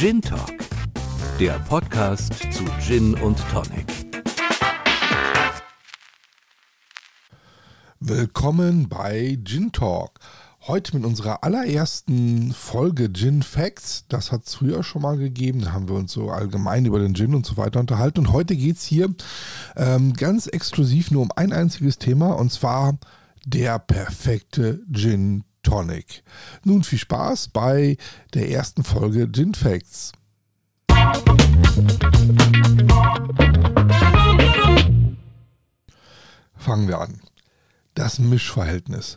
Gin Talk, der Podcast zu Gin und Tonic. Willkommen bei Gin Talk. Heute mit unserer allerersten Folge Gin Facts. Das hat es früher schon mal gegeben. Da haben wir uns so allgemein über den Gin und so weiter unterhalten. Und heute geht es hier ähm, ganz exklusiv nur um ein einziges Thema und zwar der perfekte Gin Tonic. Nun viel Spaß bei der ersten Folge Gin Facts. Fangen wir an. Das Mischverhältnis.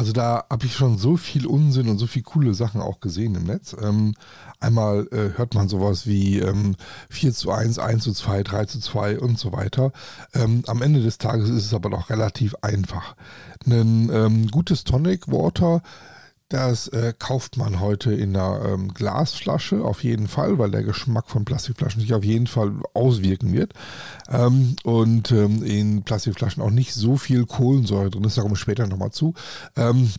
Also da habe ich schon so viel Unsinn und so viele coole Sachen auch gesehen im Netz. Ähm, einmal äh, hört man sowas wie ähm, 4 zu 1, 1 zu 2, 3 zu 2 und so weiter. Ähm, am Ende des Tages ist es aber doch relativ einfach. Ein ähm, gutes Tonic Water das äh, kauft man heute in einer ähm, Glasflasche auf jeden Fall, weil der Geschmack von Plastikflaschen sich auf jeden Fall auswirken wird. Ähm, und ähm, in Plastikflaschen auch nicht so viel Kohlensäure drin ist, da komme ich später nochmal zu. Ähm,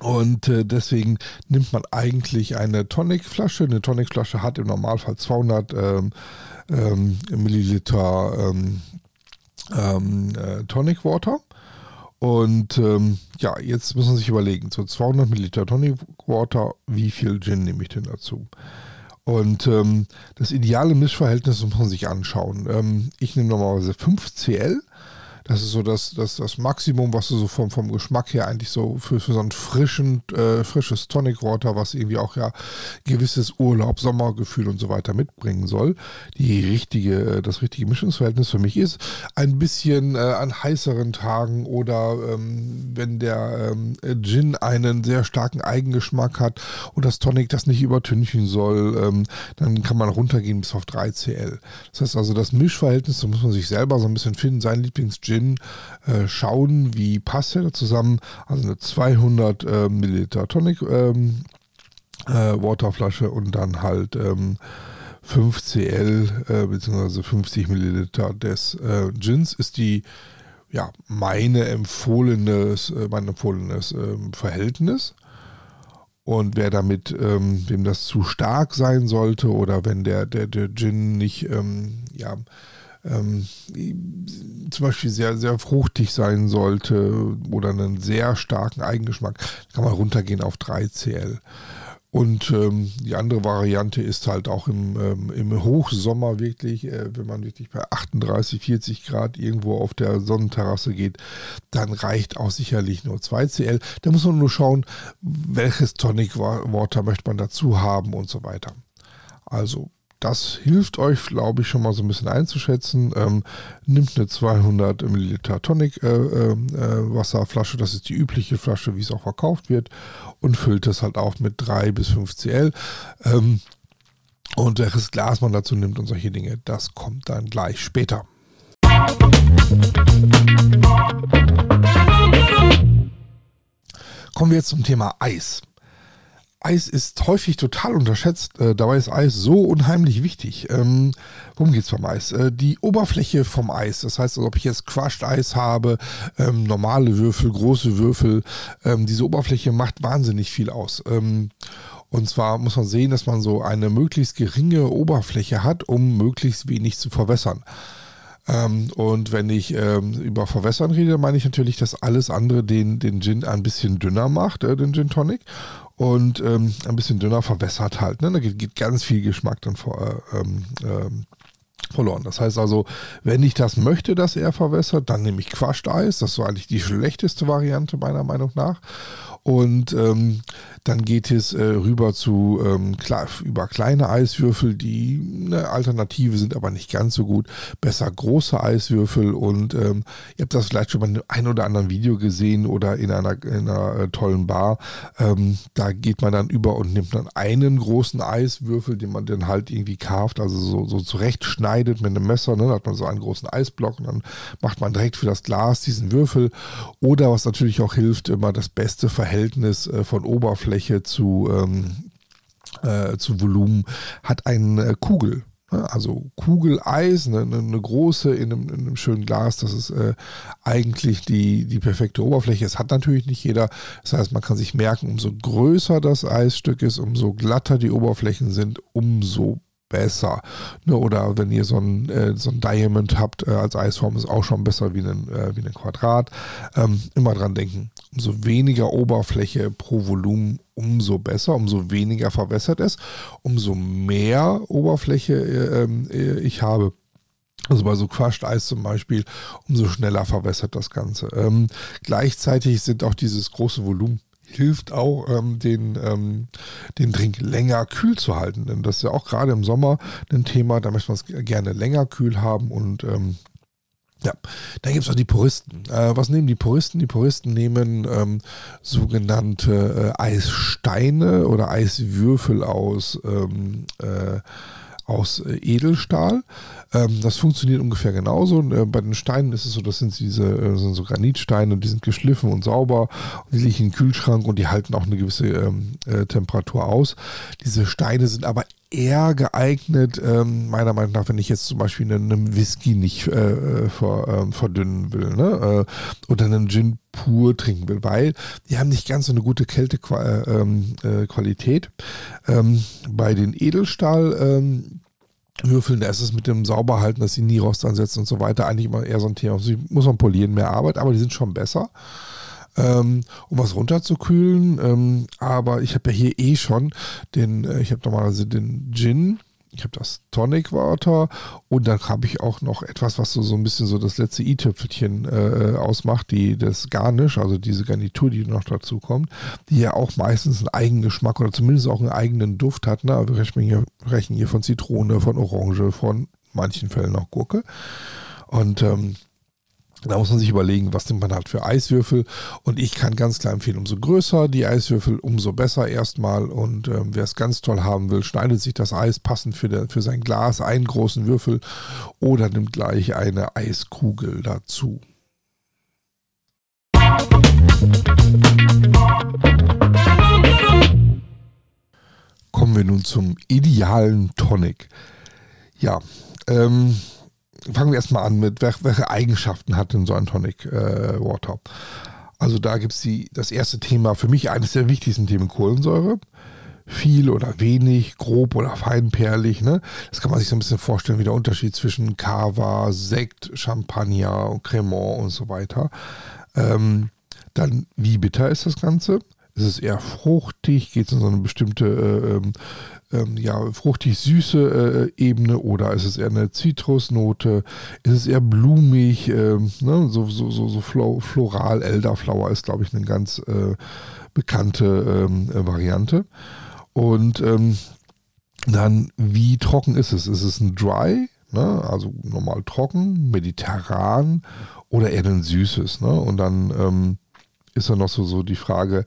und äh, deswegen nimmt man eigentlich eine Tonicflasche. Eine Tonicflasche hat im Normalfall 200 ähm, ähm, Milliliter äh, Tonic Water. Und ähm, ja, jetzt muss man sich überlegen, so 200 Milliliter Tonic Water, wie viel Gin nehme ich denn dazu? Und ähm, das ideale Mischverhältnis muss man sich anschauen. Ähm, ich nehme normalerweise 5 CL das ist so das, das, das Maximum, was du so vom, vom Geschmack her eigentlich so für, für so ein frischen, äh, frisches Tonic Water, was irgendwie auch ja gewisses Urlaub, Sommergefühl und so weiter mitbringen soll. Die richtige, äh, das richtige Mischungsverhältnis für mich ist ein bisschen äh, an heißeren Tagen oder ähm, wenn der ähm, Gin einen sehr starken Eigengeschmack hat und das Tonic das nicht übertünchen soll, ähm, dann kann man runtergehen bis auf 3 CL. Das heißt also, das Mischverhältnis, da muss man sich selber so ein bisschen finden, sein Lieblings-Gin Gin äh, schauen, wie passt der zusammen. Also eine 200 äh, Milliliter Tonic ähm, äh, Waterflasche und dann halt ähm, 5 CL äh, bzw. 50 Milliliter des äh, Gins ist die ja, meine empfohlenes, äh, mein empfohlenes ähm, Verhältnis. Und wer damit, ähm, wem das zu stark sein sollte oder wenn der, der, der Gin nicht, ähm, ja, ähm, zum Beispiel sehr, sehr fruchtig sein sollte oder einen sehr starken Eigengeschmack, kann man runtergehen auf 3 CL. Und ähm, die andere Variante ist halt auch im, ähm, im Hochsommer wirklich, äh, wenn man wirklich bei 38, 40 Grad irgendwo auf der Sonnenterrasse geht, dann reicht auch sicherlich nur 2 CL. Da muss man nur schauen, welches Tonic Water möchte man dazu haben und so weiter. Also das hilft euch, glaube ich, schon mal so ein bisschen einzuschätzen. Ähm, nimmt eine 200 Milliliter Tonic äh, äh, äh, Wasserflasche, das ist die übliche Flasche, wie es auch verkauft wird, und füllt es halt auf mit 3 bis 5 Cl. Ähm, und welches Glas man dazu nimmt und solche Dinge, das kommt dann gleich später. Kommen wir jetzt zum Thema Eis. Eis ist häufig total unterschätzt. Äh, dabei ist Eis so unheimlich wichtig. Ähm, worum geht es beim Eis? Äh, die Oberfläche vom Eis. Das heißt, also, ob ich jetzt Crushed Eis habe, ähm, normale Würfel, große Würfel, ähm, diese Oberfläche macht wahnsinnig viel aus. Ähm, und zwar muss man sehen, dass man so eine möglichst geringe Oberfläche hat, um möglichst wenig zu verwässern. Ähm, und wenn ich ähm, über Verwässern rede, meine ich natürlich, dass alles andere den, den Gin ein bisschen dünner macht, äh, den Gin Tonic und ähm, ein bisschen dünner verwässert halt. Ne? Da geht, geht ganz viel Geschmack dann vor, äh, ähm, ähm, verloren. Das heißt also, wenn ich das möchte, dass er verwässert, dann nehme ich Quashed Eis. Das ist eigentlich die schlechteste Variante meiner Meinung nach. Und ähm, dann geht es äh, rüber zu ähm, klar, über kleine Eiswürfel, die eine Alternative sind, aber nicht ganz so gut. Besser große Eiswürfel und ähm, ihr habt das vielleicht schon mal in einem oder anderen Video gesehen oder in einer, in einer äh, tollen Bar. Ähm, da geht man dann über und nimmt dann einen großen Eiswürfel, den man dann halt irgendwie carft, also so, so zurechtschneidet mit einem Messer. Ne? Da hat man so einen großen Eisblock und dann macht man direkt für das Glas diesen Würfel. Oder was natürlich auch hilft, immer das beste Verhältnis Verhältnis äh, von Oberfläche zu, ähm, äh, zu Volumen hat eine Kugel. Also Kugeleis, eine, eine große in einem, in einem, schönen Glas, das ist äh, eigentlich die, die perfekte Oberfläche. Es hat natürlich nicht jeder. Das heißt, man kann sich merken, umso größer das Eisstück ist, umso glatter die Oberflächen sind, umso besser. Ne, oder wenn ihr so ein, äh, so ein Diamond habt äh, als Eisform, ist auch schon besser wie ein, äh, wie ein Quadrat. Ähm, immer dran denken, umso weniger Oberfläche pro Volumen, umso besser, umso weniger verwässert es, umso mehr Oberfläche äh, ähm, äh, ich habe. Also bei so Crushed Eis zum Beispiel, umso schneller verwässert das Ganze. Ähm, gleichzeitig sind auch dieses große Volumen hilft auch, ähm, den, ähm, den Drink länger kühl zu halten. Denn das ist ja auch gerade im Sommer ein Thema, da möchte man es gerne länger kühl haben und ähm, ja, dann gibt es auch die Puristen. Äh, was nehmen die Puristen? Die Puristen nehmen ähm, sogenannte äh, Eissteine oder Eiswürfel aus ähm, äh, aus äh, Edelstahl. Ähm, das funktioniert ungefähr genauso. Äh, bei den Steinen ist es so, das sind diese äh, sind so Granitsteine die sind geschliffen und sauber. Die liegen im Kühlschrank und die halten auch eine gewisse ähm, äh, Temperatur aus. Diese Steine sind aber eher geeignet, ähm, meiner Meinung nach, wenn ich jetzt zum Beispiel einen, Whisky nicht ver, verdünnen will ne? oder einen Gin pur trinken will, weil die haben nicht ganz so eine gute Kältequalität. Äh, ähm, ähm, bei den Edelstahl ähm, Würfeln, da ist es mit dem Sauberhalten, dass sie nie Rost ansetzen und so weiter, eigentlich immer eher so ein Thema. Also muss man polieren, mehr Arbeit, aber die sind schon besser ähm, um was runterzukühlen. Ähm, aber ich habe ja hier eh schon den, äh, ich habe normalerweise den Gin, ich habe das Tonic Water und dann habe ich auch noch etwas, was so, so ein bisschen so das letzte i-Tüpfelchen äh, ausmacht, die das Garnish, also diese Garnitur, die noch dazu kommt, die ja auch meistens einen eigenen Geschmack oder zumindest auch einen eigenen Duft hat. Ne? Wir rechnen hier, rechnen hier von Zitrone, von Orange, von manchen Fällen auch Gurke. Und ähm, da muss man sich überlegen, was nimmt man halt für Eiswürfel. Und ich kann ganz klar empfehlen, umso größer die Eiswürfel, umso besser erstmal. Und ähm, wer es ganz toll haben will, schneidet sich das Eis passend für, der, für sein Glas, einen großen Würfel oder nimmt gleich eine Eiskugel dazu. Kommen wir nun zum idealen Tonic. Ja, ähm, fangen wir erstmal an mit, welche Eigenschaften hat denn so ein Tonic äh, Water? Also da gibt es das erste Thema, für mich eines der wichtigsten Themen, Kohlensäure. Viel oder wenig, grob oder feinperlig. Ne? Das kann man sich so ein bisschen vorstellen, wie der Unterschied zwischen Cava, Sekt, Champagner, Cremant und so weiter. Ähm, dann, wie bitter ist das Ganze? Ist es eher fruchtig? Geht es in so eine bestimmte äh, ähm, ja, fruchtig-süße äh, Ebene oder ist es eher eine Zitrusnote? Ist es eher blumig? Äh, ne? So, so, so, so floral, Elderflower ist, glaube ich, eine ganz äh, bekannte ähm, äh, Variante. Und ähm, dann, wie trocken ist es? Ist es ein Dry? Ne? Also normal trocken, mediterran oder eher ein süßes? Ne? Und dann ähm, ist dann noch so, so die Frage,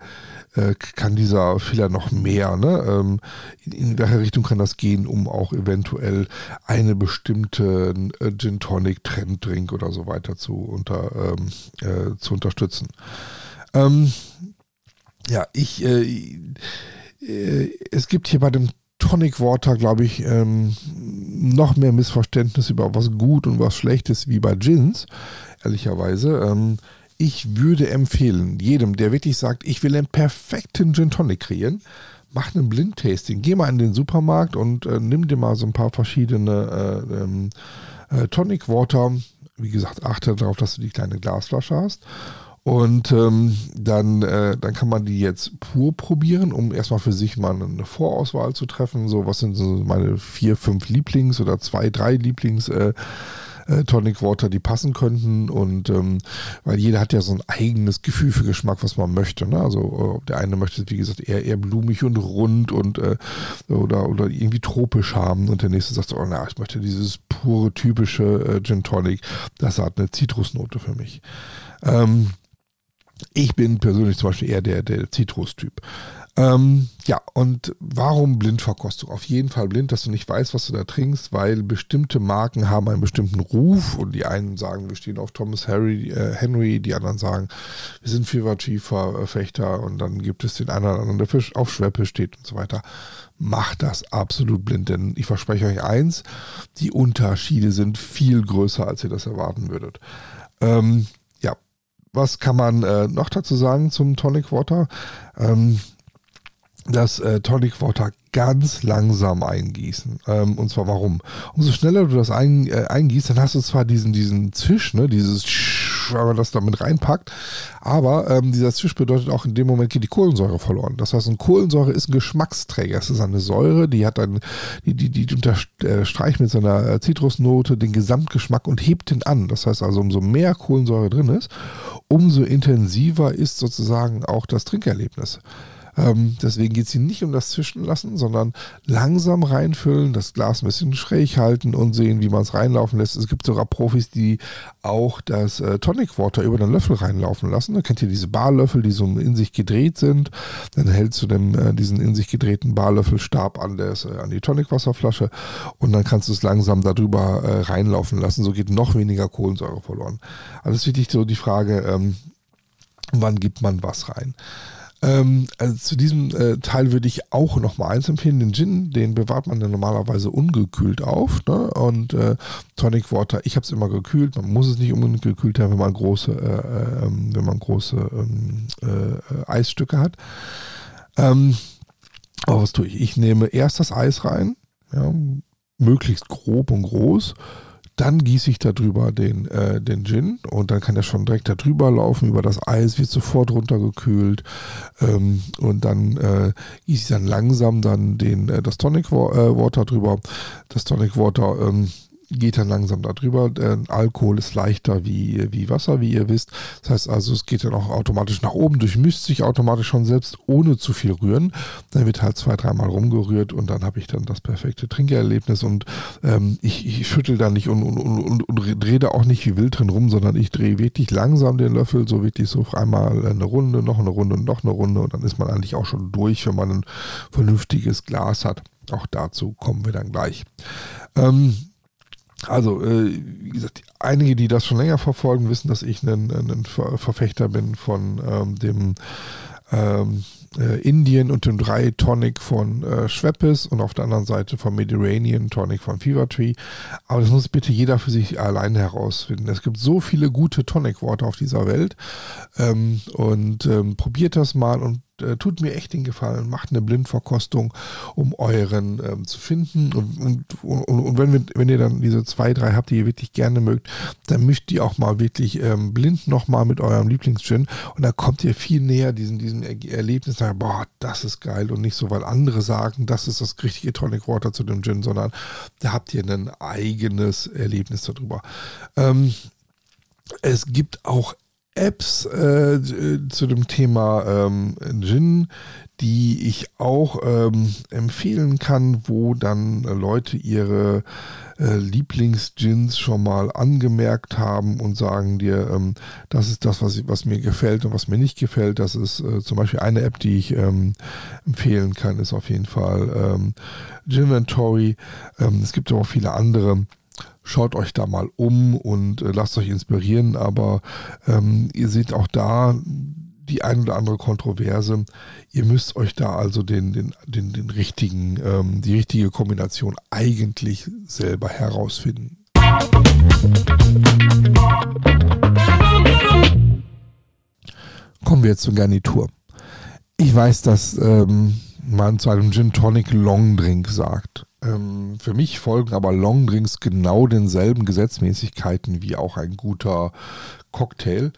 äh, kann dieser Fehler noch mehr? Ne? Ähm, in, in, welche Richtung kann das gehen, um auch eventuell eine bestimmte äh, Gin Tonic Trenddrink oder so weiter zu, unter, ähm, äh, zu unterstützen? Ähm, ja, ich, äh, äh, es gibt hier bei dem Tonic Water, glaube ich, ähm, noch mehr Missverständnis über was gut und was schlecht ist wie bei Gins, ehrlicherweise. Ähm, ich würde empfehlen, jedem, der wirklich sagt, ich will einen perfekten Gin Tonic kreieren, mach einen Blindtasting. Geh mal in den Supermarkt und äh, nimm dir mal so ein paar verschiedene äh, ähm, äh, Tonic Water. Wie gesagt, achte darauf, dass du die kleine Glasflasche hast. Und ähm, dann, äh, dann kann man die jetzt pur probieren, um erstmal für sich mal eine Vorauswahl zu treffen. So, was sind so meine vier, fünf Lieblings- oder zwei, drei Lieblings- äh, äh, Tonic Water, die passen könnten. Und ähm, weil jeder hat ja so ein eigenes Gefühl für Geschmack, was man möchte. Ne? Also äh, der eine möchte, wie gesagt, eher, eher blumig und rund und äh, oder, oder irgendwie tropisch haben. Und der nächste sagt, oh na, ich möchte dieses pure, typische äh, Gin Tonic. Das hat eine Zitrusnote für mich. Ähm, ich bin persönlich zum Beispiel eher der, der Zitrus-Typ. Ähm, ja, und warum Blindverkostung? Auf jeden Fall blind, dass du nicht weißt, was du da trinkst, weil bestimmte Marken haben einen bestimmten Ruf und die einen sagen, wir stehen auf Thomas Harry, äh, Henry, die anderen sagen, wir sind Fever-Verfechter und dann gibt es den einen oder anderen, der Fisch auf Schweppe steht und so weiter. Macht das absolut blind, denn ich verspreche euch eins, die Unterschiede sind viel größer, als ihr das erwarten würdet. Ähm, ja, was kann man äh, noch dazu sagen zum Tonic Water? Ähm, das äh, Tonic Water ganz langsam eingießen. Ähm, und zwar warum? Umso schneller du das ein, äh, eingießt, dann hast du zwar diesen, diesen Zisch, ne, dieses wenn man das damit reinpackt, aber ähm, dieser Zisch bedeutet auch in dem Moment geht die Kohlensäure verloren. Das heißt, eine Kohlensäure ist ein Geschmacksträger. Es ist eine Säure, die hat dann, die, die, die unterstreicht mit seiner äh, Zitrusnote den Gesamtgeschmack und hebt den an. Das heißt also, umso mehr Kohlensäure drin ist, umso intensiver ist sozusagen auch das Trinkerlebnis. Ähm, deswegen geht es hier nicht um das Zwischenlassen, sondern langsam reinfüllen, das Glas ein bisschen schräg halten und sehen, wie man es reinlaufen lässt. Es gibt sogar Profis, die auch das äh, Tonic Water über den Löffel reinlaufen lassen. Da kennt ihr diese Barlöffel, die so in sich gedreht sind. Dann hältst du dem, äh, diesen in sich gedrehten Barlöffelstab an, des, äh, an die Tonicwasserflasche und dann kannst du es langsam darüber äh, reinlaufen lassen. So geht noch weniger Kohlensäure verloren. Alles wichtig so die Frage, ähm, wann gibt man was rein. Ähm, also zu diesem äh, Teil würde ich auch noch mal eins empfehlen. Den Gin, den bewahrt man ja normalerweise ungekühlt auf. Ne? Und äh, Tonic Water, ich habe es immer gekühlt. Man muss es nicht unbedingt gekühlt haben, wenn man große, äh, ähm, wenn man große ähm, äh, Eisstücke hat. Ähm, aber was tue ich? Ich nehme erst das Eis rein, ja, möglichst grob und groß dann gieße ich darüber den, äh, den Gin und dann kann er schon direkt darüber laufen, über das Eis, wird sofort runtergekühlt ähm, und dann äh, gieße ich dann langsam dann den, äh, das Tonic äh, Water drüber. Das Tonic Water ähm, geht dann langsam darüber. Der Alkohol ist leichter wie, wie Wasser, wie ihr wisst. Das heißt also, es geht dann auch automatisch nach oben, durchmischt sich automatisch schon selbst, ohne zu viel rühren. Dann wird halt zwei, dreimal rumgerührt und dann habe ich dann das perfekte Trinkerlebnis und ähm, ich, ich schüttel da nicht und, und, und, und, drehe da auch nicht wie wild drin rum, sondern ich drehe wirklich langsam den Löffel, so wirklich so einmal eine Runde, noch eine Runde, noch eine Runde und dann ist man eigentlich auch schon durch, wenn man ein vernünftiges Glas hat. Auch dazu kommen wir dann gleich. Ähm, also, äh, wie gesagt, einige, die das schon länger verfolgen, wissen, dass ich ein, ein Verfechter bin von ähm, dem ähm, äh, Indien und dem 3 Tonic von äh, Schweppes und auf der anderen Seite vom Mediterranean Tonic von Fever Tree. Aber das muss bitte jeder für sich alleine herausfinden. Es gibt so viele gute Tonic Water auf dieser Welt ähm, und ähm, probiert das mal und äh, tut mir echt den Gefallen, macht eine Blindverkostung, um euren ähm, zu finden. Und, und, und, und, wenn, wir, wenn ihr dann diese zwei, drei habt, die ihr wirklich gerne mögt, dann mischt die auch mal wirklich ähm, blind nochmal mit eurem Lieblingsgin und da kommt ihr viel näher diesem, diesem Erlebnis, sagen, boah, das ist geil und nicht so, weil andere sagen, das ist das richtige Tonic Water zu dem Gin, sondern da habt ihr ein eigenes Erlebnis darüber. Ähm, es gibt auch Apps äh, zu dem Thema ähm, Gin, die ich auch ähm, empfehlen kann, wo dann äh, Leute ihre äh, Lieblingsgins schon mal angemerkt haben und sagen dir, ähm, das ist das, was, was mir gefällt und was mir nicht gefällt. Das ist äh, zum Beispiel eine App, die ich ähm, empfehlen kann, ist auf jeden Fall ähm, Ginventory. Ähm, es gibt aber auch viele andere schaut euch da mal um und äh, lasst euch inspirieren, aber ähm, ihr seht auch da die ein oder andere Kontroverse. Ihr müsst euch da also den, den, den, den richtigen, ähm, die richtige Kombination eigentlich selber herausfinden. Kommen wir jetzt zur Garnitur. Ich weiß, dass ähm, man zu einem Gin Tonic Long Drink sagt. Ähm, für mich folgen aber Longdrinks genau denselben Gesetzmäßigkeiten wie auch ein guter Cocktail.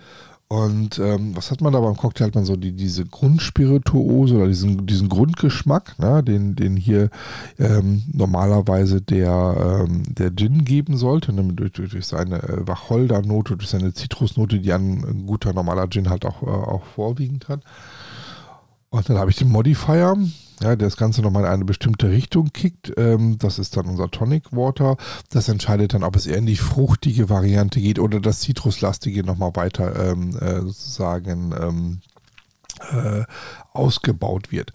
Und ähm, was hat man da beim Cocktail? Hat man so die, diese Grundspirituose oder diesen, diesen Grundgeschmack, ne, den, den hier ähm, normalerweise der, ähm, der Gin geben sollte, ne, durch, durch seine äh, Wacholdernote, durch seine Zitrusnote, die ein, guter normaler Gin halt auch, äh, auch vorwiegend hat. Und dann habe ich den Modifier, ja, das Ganze nochmal in eine bestimmte Richtung kickt. Ähm, das ist dann unser Tonic Water. Das entscheidet dann, ob es eher in die fruchtige Variante geht oder das Zitruslastige nochmal weiter ähm, äh, sozusagen ähm, äh, ausgebaut wird.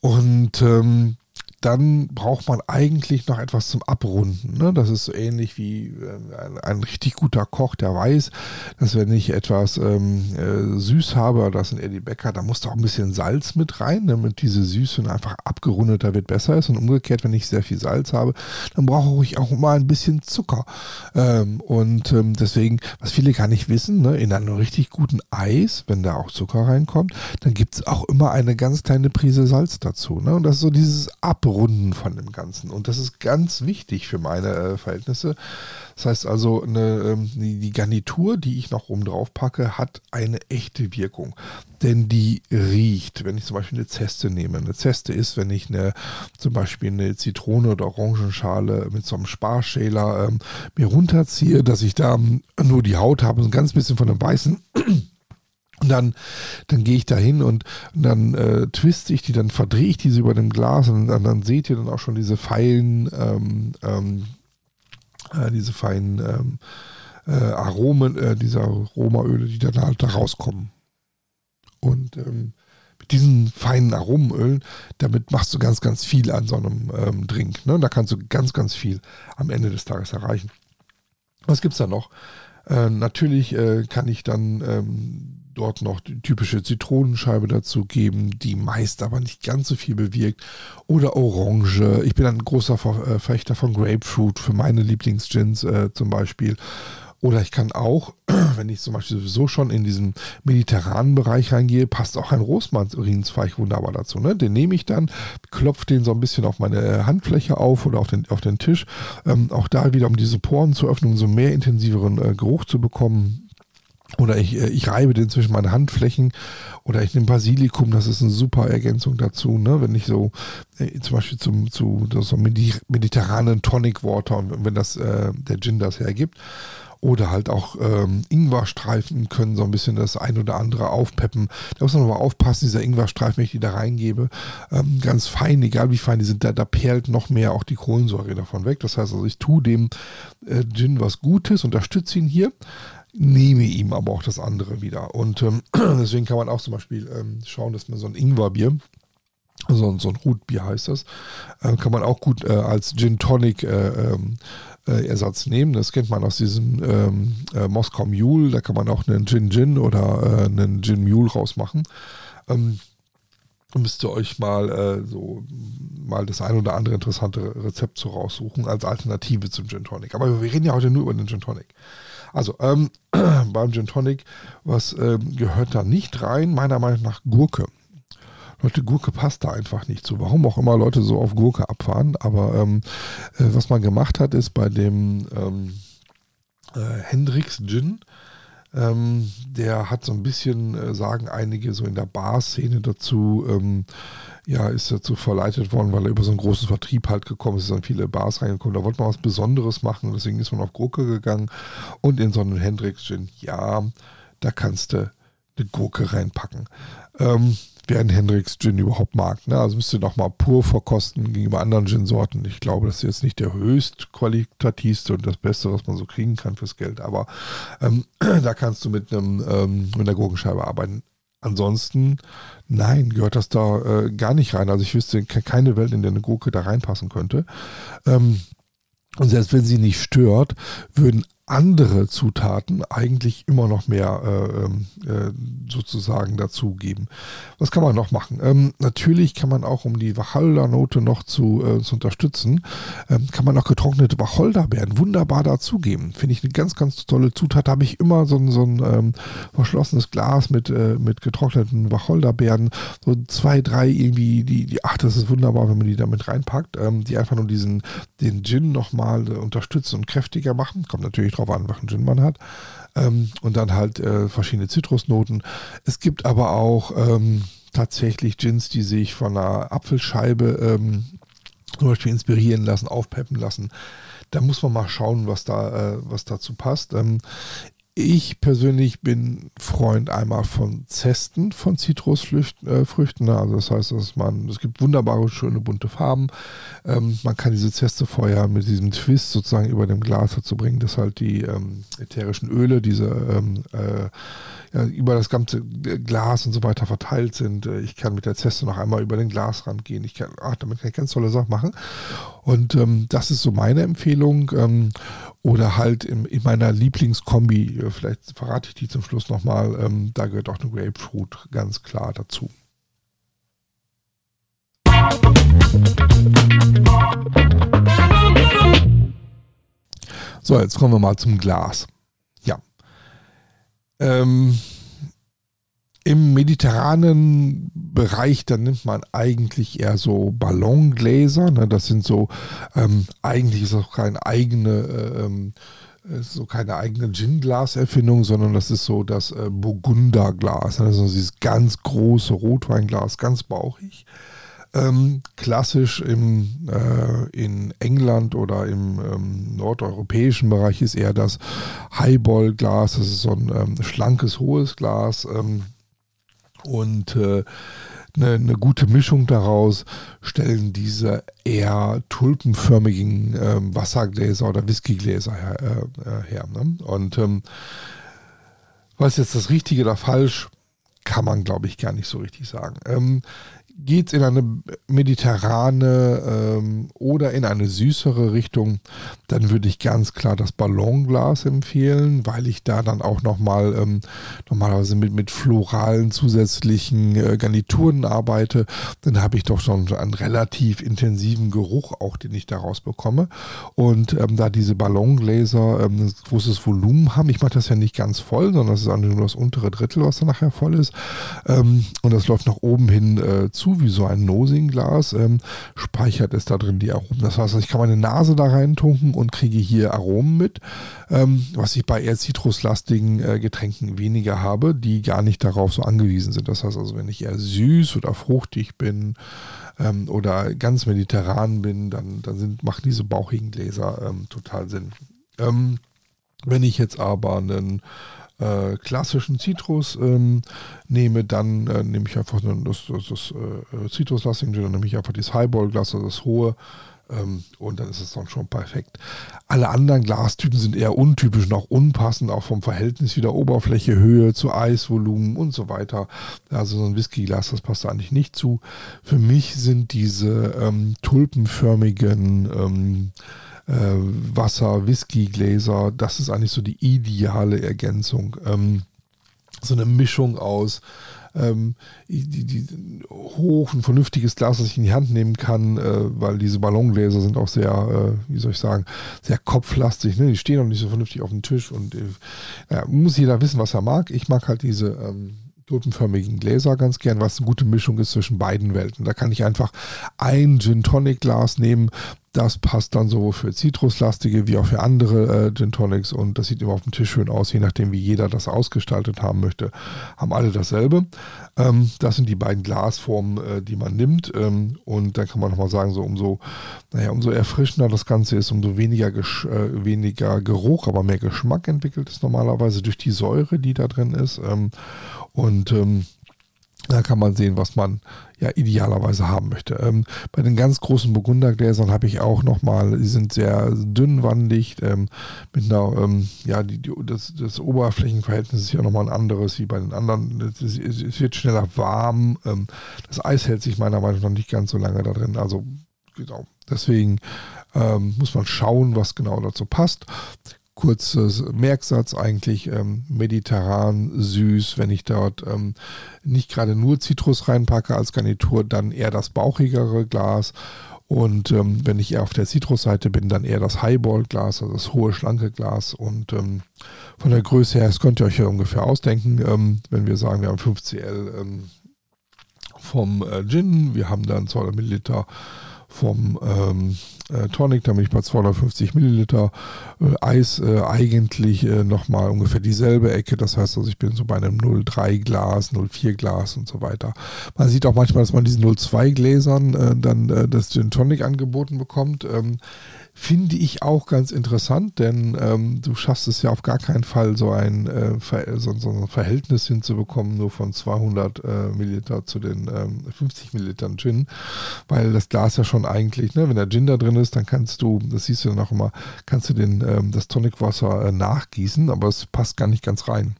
Und ähm, dann braucht man eigentlich noch etwas zum Abrunden. Ne? Das ist so ähnlich wie äh, ein, ein, richtig guter Koch, der weiß, dass wenn ich etwas ähm, äh, süß habe, das sind Eddie Becker, da muss da auch ein bisschen Salz mit rein, damit diese Süße einfach abgerundeter wird, besser ist. Und umgekehrt, wenn ich sehr viel Salz habe, dann brauche ich auch mal ein bisschen Zucker. Ähm, und ähm, deswegen, was viele gar nicht wissen, ne, in einem richtig guten Eis, wenn da auch Zucker reinkommt, dann gibt es auch immer eine ganz kleine Prise Salz dazu. Ne? Und das ist so dieses Abrunden Abrunden von dem Ganzen. Und das ist ganz wichtig für meine äh, Verhältnisse. Das heißt also, eine, ähm, die Garnitur, die ich noch oben drauf packe, hat eine echte Wirkung. Denn die riecht, wenn ich zum Beispiel eine Zeste nehme. Eine Zeste ist, wenn ich eine, zum Beispiel eine Zitrone oder Orangenschale mit so einem Sparschäler ähm, mir runterziehe, dass ich da nur die Haut habe, ein ganz bisschen von dem Weißen. Und dann, dann gehe ich da hin und, und dann äh, twiste ich die, dann verdrehe ich diese über dem Glas und dann, dann seht ihr dann auch schon diese feinen, ähm, ähm, äh, diese feinen ähm, äh, Aromen, äh, dieser Aromaöle, die dann halt da rauskommen. Und ähm, mit diesen feinen Aromenölen, damit machst du ganz, ganz viel an so einem ähm, Drink. Ne? Da kannst du ganz, ganz viel am Ende des Tages erreichen. Was gibt es da noch? Äh, natürlich äh, kann ich dann ähm, dort noch die typische Zitronenscheibe dazu geben, die meist aber nicht ganz so viel bewirkt. Oder Orange. Ich bin ein großer Verfechter von Grapefruit für meine Lieblingsgins äh, zum Beispiel. Oder ich kann auch, wenn ich zum Beispiel sowieso schon in diesen mediterranen Bereich reingehe, passt auch ein Rosmarinsweich wunderbar dazu. Ne? Den nehme ich dann, klopfe den so ein bisschen auf meine Handfläche auf oder auf den, auf den Tisch. Ähm, auch da wieder, um diese Poren zu öffnen, um so mehr intensiveren äh, Geruch zu bekommen oder ich, äh, ich reibe den zwischen meine Handflächen oder ich nehme Basilikum, das ist eine super Ergänzung dazu, ne? wenn ich so äh, zum Beispiel zum, zu so mediterranen Tonic Water und wenn das äh, der Gin das hergibt. Oder halt auch ähm, Ingwerstreifen können so ein bisschen das ein oder andere aufpeppen. Da muss man aber aufpassen, dieser Ingwerstreifen, wenn ich die da reingebe, ähm, ganz fein, egal wie fein die sind, da, da perlt noch mehr auch die Kohlensäure davon weg. Das heißt also, ich tue dem äh, Gin was Gutes, unterstütze ihn hier nehme ihm aber auch das andere wieder. Und ähm, deswegen kann man auch zum Beispiel ähm, schauen, dass man so ein Ingwerbier, so, so ein Rotbier heißt das, äh, kann man auch gut äh, als Gin Tonic äh, ähm, äh Ersatz nehmen. Das kennt man aus diesem ähm, äh, Moskau Mule. Da kann man auch einen Gin Gin oder äh, einen Gin Mule rausmachen. Ähm, müsst ihr euch mal so mal das ein oder andere interessante Rezept so raussuchen als Alternative zum Gin Tonic. Aber wir reden ja heute nur über den Gin Tonic. Also ähm, beim Gin Tonic, was ähm, gehört da nicht rein? Meiner Meinung nach Gurke. Leute, Gurke passt da einfach nicht zu. Warum auch immer Leute so auf Gurke abfahren. Aber ähm, äh, was man gemacht hat, ist bei dem ähm, äh, Hendrix Gin, ähm, der hat so ein bisschen, äh, sagen einige so in der Bar-Szene dazu, ähm, ja, ist dazu verleitet worden, weil er über so einen großen Vertrieb halt gekommen ist, ist an viele Bars reingekommen. Da wollte man was Besonderes machen deswegen ist man auf Gurke gegangen und in so einen Hendrix Gin, ja, da kannst du eine Gurke reinpacken. Ähm, wer einen Hendrix Gin überhaupt mag. Ne? Also müsst ihr nochmal pur verkosten gegenüber anderen Gin-Sorten. Ich glaube, das ist jetzt nicht der höchst qualitativste und das Beste, was man so kriegen kann fürs Geld. Aber ähm, da kannst du mit, einem, ähm, mit einer Gurkenscheibe arbeiten. Ansonsten, nein, gehört das da äh, gar nicht rein. Also ich wüsste keine Welt, in der eine Gurke da reinpassen könnte. Ähm, und selbst wenn sie nicht stört, würden andere Zutaten eigentlich immer noch mehr äh, ähm, äh, sozusagen dazugeben. Was kann man noch machen? Ähm, natürlich kann man auch, um die Wacholdernote noch zu, äh, zu unterstützen, ähm, kann man auch getrocknete Wacholderbeeren wunderbar dazugeben. Finde ich eine ganz, ganz tolle Zutat. Da habe ich immer so ein, so ein ähm, verschlossenes Glas mit, äh, mit getrockneten Wacholderbeeren. So zwei, drei irgendwie, die, die, ach, das ist wunderbar, wenn man die damit reinpackt, ähm, die einfach nur diesen, den Gin nochmal äh, unterstützen und kräftiger machen. Kommt natürlich drauf an, welchen Gin man hat. Ähm, und dann halt äh, verschiedene Zitrusnoten. Es gibt aber auch ähm, tatsächlich Gins, die sich von einer Apfelscheibe ähm, zum Beispiel inspirieren lassen, aufpeppen lassen. Da muss man mal schauen, was da, äh, was dazu passt. Ich persönlich bin Freund einmal von Zesten von Zitrusfrüchten. Äh, also das heißt, dass man, es gibt wunderbare, schöne, bunte Farben. Ähm, man kann diese Zeste vorher mit diesem Twist sozusagen über dem Glas dazu bringen, dass halt die ähm, ätherischen Öle, diese ähm, äh, ja, über das ganze Glas und so weiter verteilt sind. Äh, ich kann mit der Zeste noch einmal über den Glasrand gehen. Ich kann, ach, damit kann ich ganz tolle Sachen machen. Und ähm, das ist so meine Empfehlung. Ähm, oder halt in, in, meiner Lieblingskombi, äh, vielleicht verrate ich die zum Schluss nochmal, ähm, da gehört auch eine Grapefruit ganz klar dazu. So, jetzt kommen wir mal zum Glas. Ähm, Im mediterranen Bereich, da nimmt man eigentlich eher so Ballongläser. Ne? Das sind so, ähm, eigentlich ist auch keine eigene, äh, ähm, so keine eigene Gin-Glas-Erfindung, sondern das ist so das äh, Burgunderglas. Ne? Also dieses ganz große Rotweinglas, ganz bauchig. Ähm, klassisch im, äh, in England oder im ähm, nordeuropäischen Bereich ist eher das Highball-Glas. Das ist so ein ähm, schlankes, hohes Glas. Und äh, eine, eine, gute Mischung daraus stellen diese eher tulpenförmigen ähm, Wassergläser oder Whiskygläser her. Äh, her ne? Und ähm, was jetzt das Richtige oder falsch, kann man glaube ich gar nicht so richtig sagen. Ähm, geht es in eine mediterrane ähm, oder in eine süßere Richtung, dann würde ich ganz klar das Ballonglas empfehlen, weil ich da dann auch nochmal ähm, normalerweise mit, mit floralen zusätzlichen äh, Garnituren arbeite. Dann habe ich doch schon einen relativ intensiven Geruch auch, den ich daraus bekomme. Und ähm, da diese Ballongläser ähm, ein großes Volumen haben, ich mache das ja nicht ganz voll, sondern das ist nur das untere Drittel, was dann nachher voll ist. Ähm, und das läuft nach oben hin äh, zu wie so ein Nosing-Glas, ähm, speichert es da drin die Aromen. Das heißt, ich kann meine Nase da reintunken und kriege hier Aromen mit, ähm, was ich bei eher zitruslastigen äh, Getränken weniger habe, die gar nicht darauf so angewiesen sind. Das heißt also, wenn ich eher süß oder fruchtig bin ähm, oder ganz mediterran bin, dann, dann sind, machen diese bauchigen Gläser ähm, total Sinn. Ähm, wenn ich jetzt aber einen äh, klassischen Zitrus ähm, nehme, dann äh, nehme ich einfach das, das, das äh, Zitruslasting, dann nehme ich einfach das Highball-Glas, also das hohe, ähm, und dann ist es dann schon perfekt. Alle anderen Glastypen sind eher untypisch und auch unpassend, auch vom Verhältnis wieder Oberfläche, Höhe zu Eisvolumen und so weiter. Also so ein Whiskyglas, das passt da eigentlich nicht zu. Für mich sind diese ähm, tulpenförmigen ähm, äh, Wasser, Whiskygläser, das ist eigentlich so die ideale Ergänzung. Ähm, so eine Mischung aus ähm, die, die, hoch ein vernünftiges Glas, das ich in die Hand nehmen kann, äh, weil diese Ballongläser sind auch sehr, äh, wie soll ich sagen, sehr kopflastig. Ne? Die stehen auch nicht so vernünftig auf dem Tisch und äh, muss jeder wissen, was er mag. Ich mag halt diese ähm, tulpenförmigen Gläser ganz gern, was eine gute Mischung ist zwischen beiden Welten. Da kann ich einfach ein Gin Tonic Glas nehmen, das passt dann sowohl für zitruslastige wie auch für andere äh, Gin Tonics und das sieht immer auf dem Tisch schön aus, je nachdem wie jeder das ausgestaltet haben möchte. Haben alle dasselbe. Ähm, das sind die beiden Glasformen, äh, die man nimmt ähm, und dann kann man nochmal sagen, so umso, naja, umso erfrischender das Ganze ist, umso weniger, äh, weniger Geruch, aber mehr Geschmack entwickelt es normalerweise durch die Säure, die da drin ist. Ähm, und ähm, da kann man sehen, was man ja idealerweise haben möchte. Ähm, bei den ganz großen Burgundergläsern habe ich auch nochmal, die sind sehr dünnwandig, ähm, mit einer, ähm, ja, die, die, das, das Oberflächenverhältnis ist ja nochmal ein anderes wie bei den anderen. Es, es wird schneller warm. Ähm, das Eis hält sich meiner Meinung nach nicht ganz so lange da drin. Also, genau. Deswegen ähm, muss man schauen, was genau dazu passt kurzes Merksatz eigentlich ähm, mediterran, süß. Wenn ich dort ähm, nicht gerade nur Zitrus reinpacke als Garnitur, dann eher das bauchigere Glas. Und ähm, wenn ich eher auf der Zitrusseite bin, dann eher das Highball-Glas, also das hohe, schlanke Glas. Und ähm, von der Größe her, das könnt ihr euch ja ungefähr ausdenken, ähm, wenn wir sagen, wir haben 5 CL ähm, vom äh, Gin, wir haben dann 200 Milliliter vom ähm, äh, Tonic, da bin ich bei 250 Milliliter. Äh, Eis äh, eigentlich äh, nochmal ungefähr dieselbe Ecke. Das heißt also, ich bin so bei einem 0,3 Glas, 0,4 Glas und so weiter. Man sieht auch manchmal, dass man diesen 0,2 Gläsern äh, dann äh, das Gin Tonic angeboten bekommt. Ähm, Finde ich auch ganz interessant, denn ähm, du schaffst es ja auf gar keinen Fall, so ein, äh, Ver so, so, ein Verhältnis hinzubekommen, nur von 200 äh, Milliliter zu den ähm, 50 Millilitern Gin, weil das Glas ja schon eigentlich, ne, wenn der Gin da drin ist, dann kannst du, das siehst du dann auch immer, kannst du den, ähm, das Tonicwasser äh, nachgießen, aber es passt gar nicht ganz rein.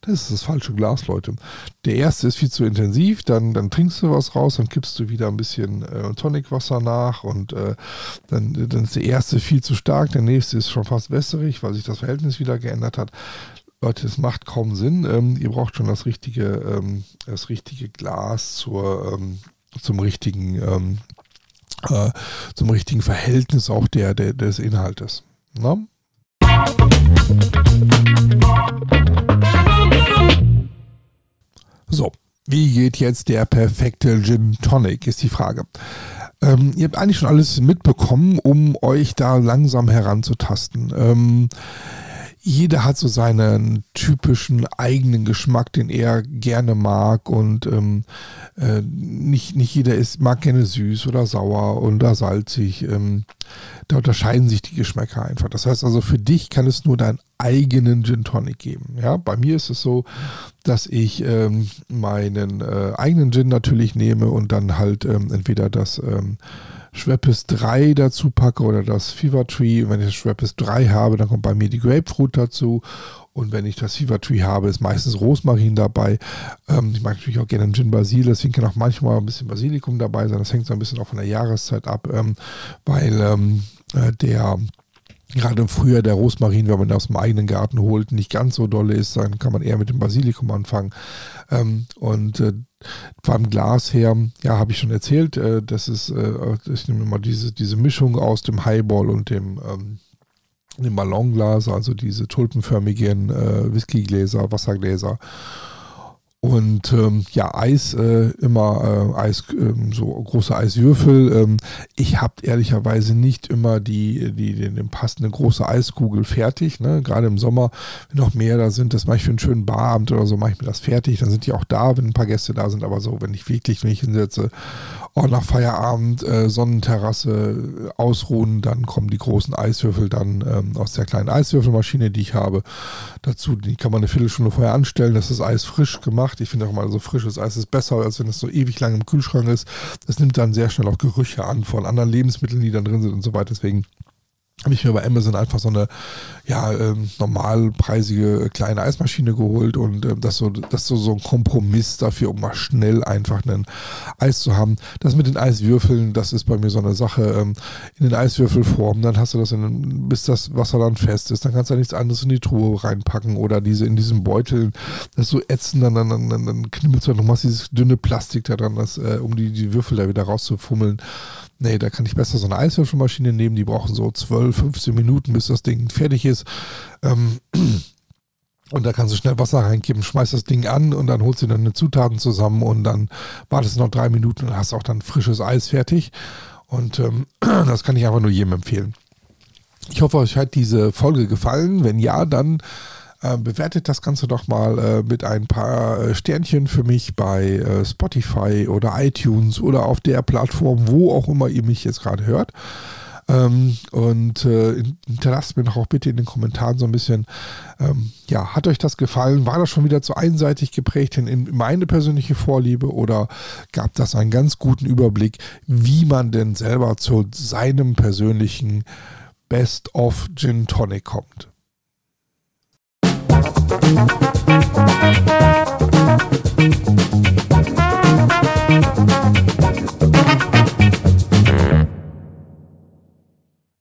Das ist das falsche Glas, Leute. Der erste ist viel zu intensiv, dann, dann trinkst du was raus, dann kippst du wieder ein bisschen äh, Tonicwasser nach und äh, dann, dann ist der erste viel zu stark, der nächste ist schon fast wässrig, weil sich das Verhältnis wieder geändert hat. Leute, das macht kaum Sinn. Ähm, ihr braucht schon das richtige, ähm, das richtige Glas zur, ähm, zum richtigen, ähm, äh, zum richtigen Verhältnis auch der, der des Inhaltes. Na? So, wie geht jetzt der perfekte Gin Tonic, ist die Frage. Ähm, ihr habt eigentlich schon alles mitbekommen, um euch da langsam heranzutasten. Ähm, jeder hat so seinen typischen eigenen Geschmack, den er gerne mag und ähm, äh, nicht, nicht jeder ist, mag gerne süß oder sauer oder salzig. Ähm, da unterscheiden sich die Geschmäcker einfach. Das heißt also, für dich kann es nur deinen eigenen Gin Tonic geben. Ja, bei mir ist es so, dass ich ähm, meinen äh, eigenen Gin natürlich nehme und dann halt ähm, entweder das ähm, Schweppes 3 dazu packe oder das Fever Tree. Wenn ich das Schweppes 3 habe, dann kommt bei mir die Grapefruit dazu. Und wenn ich das Fever Tree habe, ist meistens Rosmarin dabei. Ähm, ich mag natürlich auch gerne einen Gin Basil, deswegen kann auch manchmal ein bisschen Basilikum dabei sein. Das hängt so ein bisschen auch von der Jahreszeit ab, ähm, weil ähm, äh, der gerade im Frühjahr der Rosmarin, wenn man aus dem eigenen Garten holt, nicht ganz so dolle ist, dann kann man eher mit dem Basilikum anfangen. Ähm, und äh, beim Glas her, ja, habe ich schon erzählt, äh, das ist, äh, ich nehme mal diese, diese Mischung aus dem Highball und dem, ähm, dem Ballonglas, also diese tulpenförmigen äh, Whiskygläser, Wassergläser und ähm, ja, Eis, äh, immer äh, Eis, ähm, so große Eiswürfel. Ähm, ich habe ehrlicherweise nicht immer die, die, die, die passende große Eiskugel fertig. Ne? Gerade im Sommer, wenn noch mehr da sind, das mache ich für einen schönen Barabend oder so, mache ich mir das fertig. Dann sind die auch da, wenn ein paar Gäste da sind. Aber so, wenn ich wirklich, wenn ich hinsetze, oh, nach Feierabend, äh, Sonnenterrasse, äh, ausruhen, dann kommen die großen Eiswürfel dann ähm, aus der kleinen Eiswürfelmaschine, die ich habe. Dazu, die kann man eine Viertelstunde vorher anstellen, das ist Eis frisch gemacht. Ich finde auch mal so frisches Eis ist besser, als wenn es so ewig lang im Kühlschrank ist. Das nimmt dann sehr schnell auch Gerüche an von anderen Lebensmitteln, die dann drin sind und so weiter. Deswegen habe ich mir bei Amazon einfach so eine ja ähm, normalpreisige kleine Eismaschine geholt und ähm, das so das so so ein Kompromiss dafür, um mal schnell einfach ein Eis zu haben. Das mit den Eiswürfeln, das ist bei mir so eine Sache. Ähm, in den Eiswürfelform, dann hast du das in, bis das Wasser dann fest ist, dann kannst du nichts anderes in die Truhe reinpacken oder diese in diesen Beuteln, das so ätzen, dann dann, dann, dann knibbelst du noch mal dieses dünne Plastik da dran, das, äh, um die die Würfel da wieder rauszufummeln. Nee, da kann ich besser so eine Eiswürfelmaschine nehmen. Die brauchen so 12, 15 Minuten, bis das Ding fertig ist. Ähm, und da kannst du schnell Wasser reingeben, schmeißt das Ding an und dann holst du dann eine Zutaten zusammen und dann wartest du noch drei Minuten und hast auch dann frisches Eis fertig. Und ähm, das kann ich einfach nur jedem empfehlen. Ich hoffe, euch hat diese Folge gefallen. Wenn ja, dann bewertet das Ganze doch mal äh, mit ein paar äh, Sternchen für mich bei äh, Spotify oder iTunes oder auf der Plattform, wo auch immer ihr mich jetzt gerade hört. Ähm, und äh, hinterlasst mir doch auch bitte in den Kommentaren so ein bisschen, ähm, ja, hat euch das gefallen? War das schon wieder zu einseitig geprägt in meine persönliche Vorliebe oder gab das einen ganz guten Überblick, wie man denn selber zu seinem persönlichen Best of Gin Tonic kommt? フフフフ。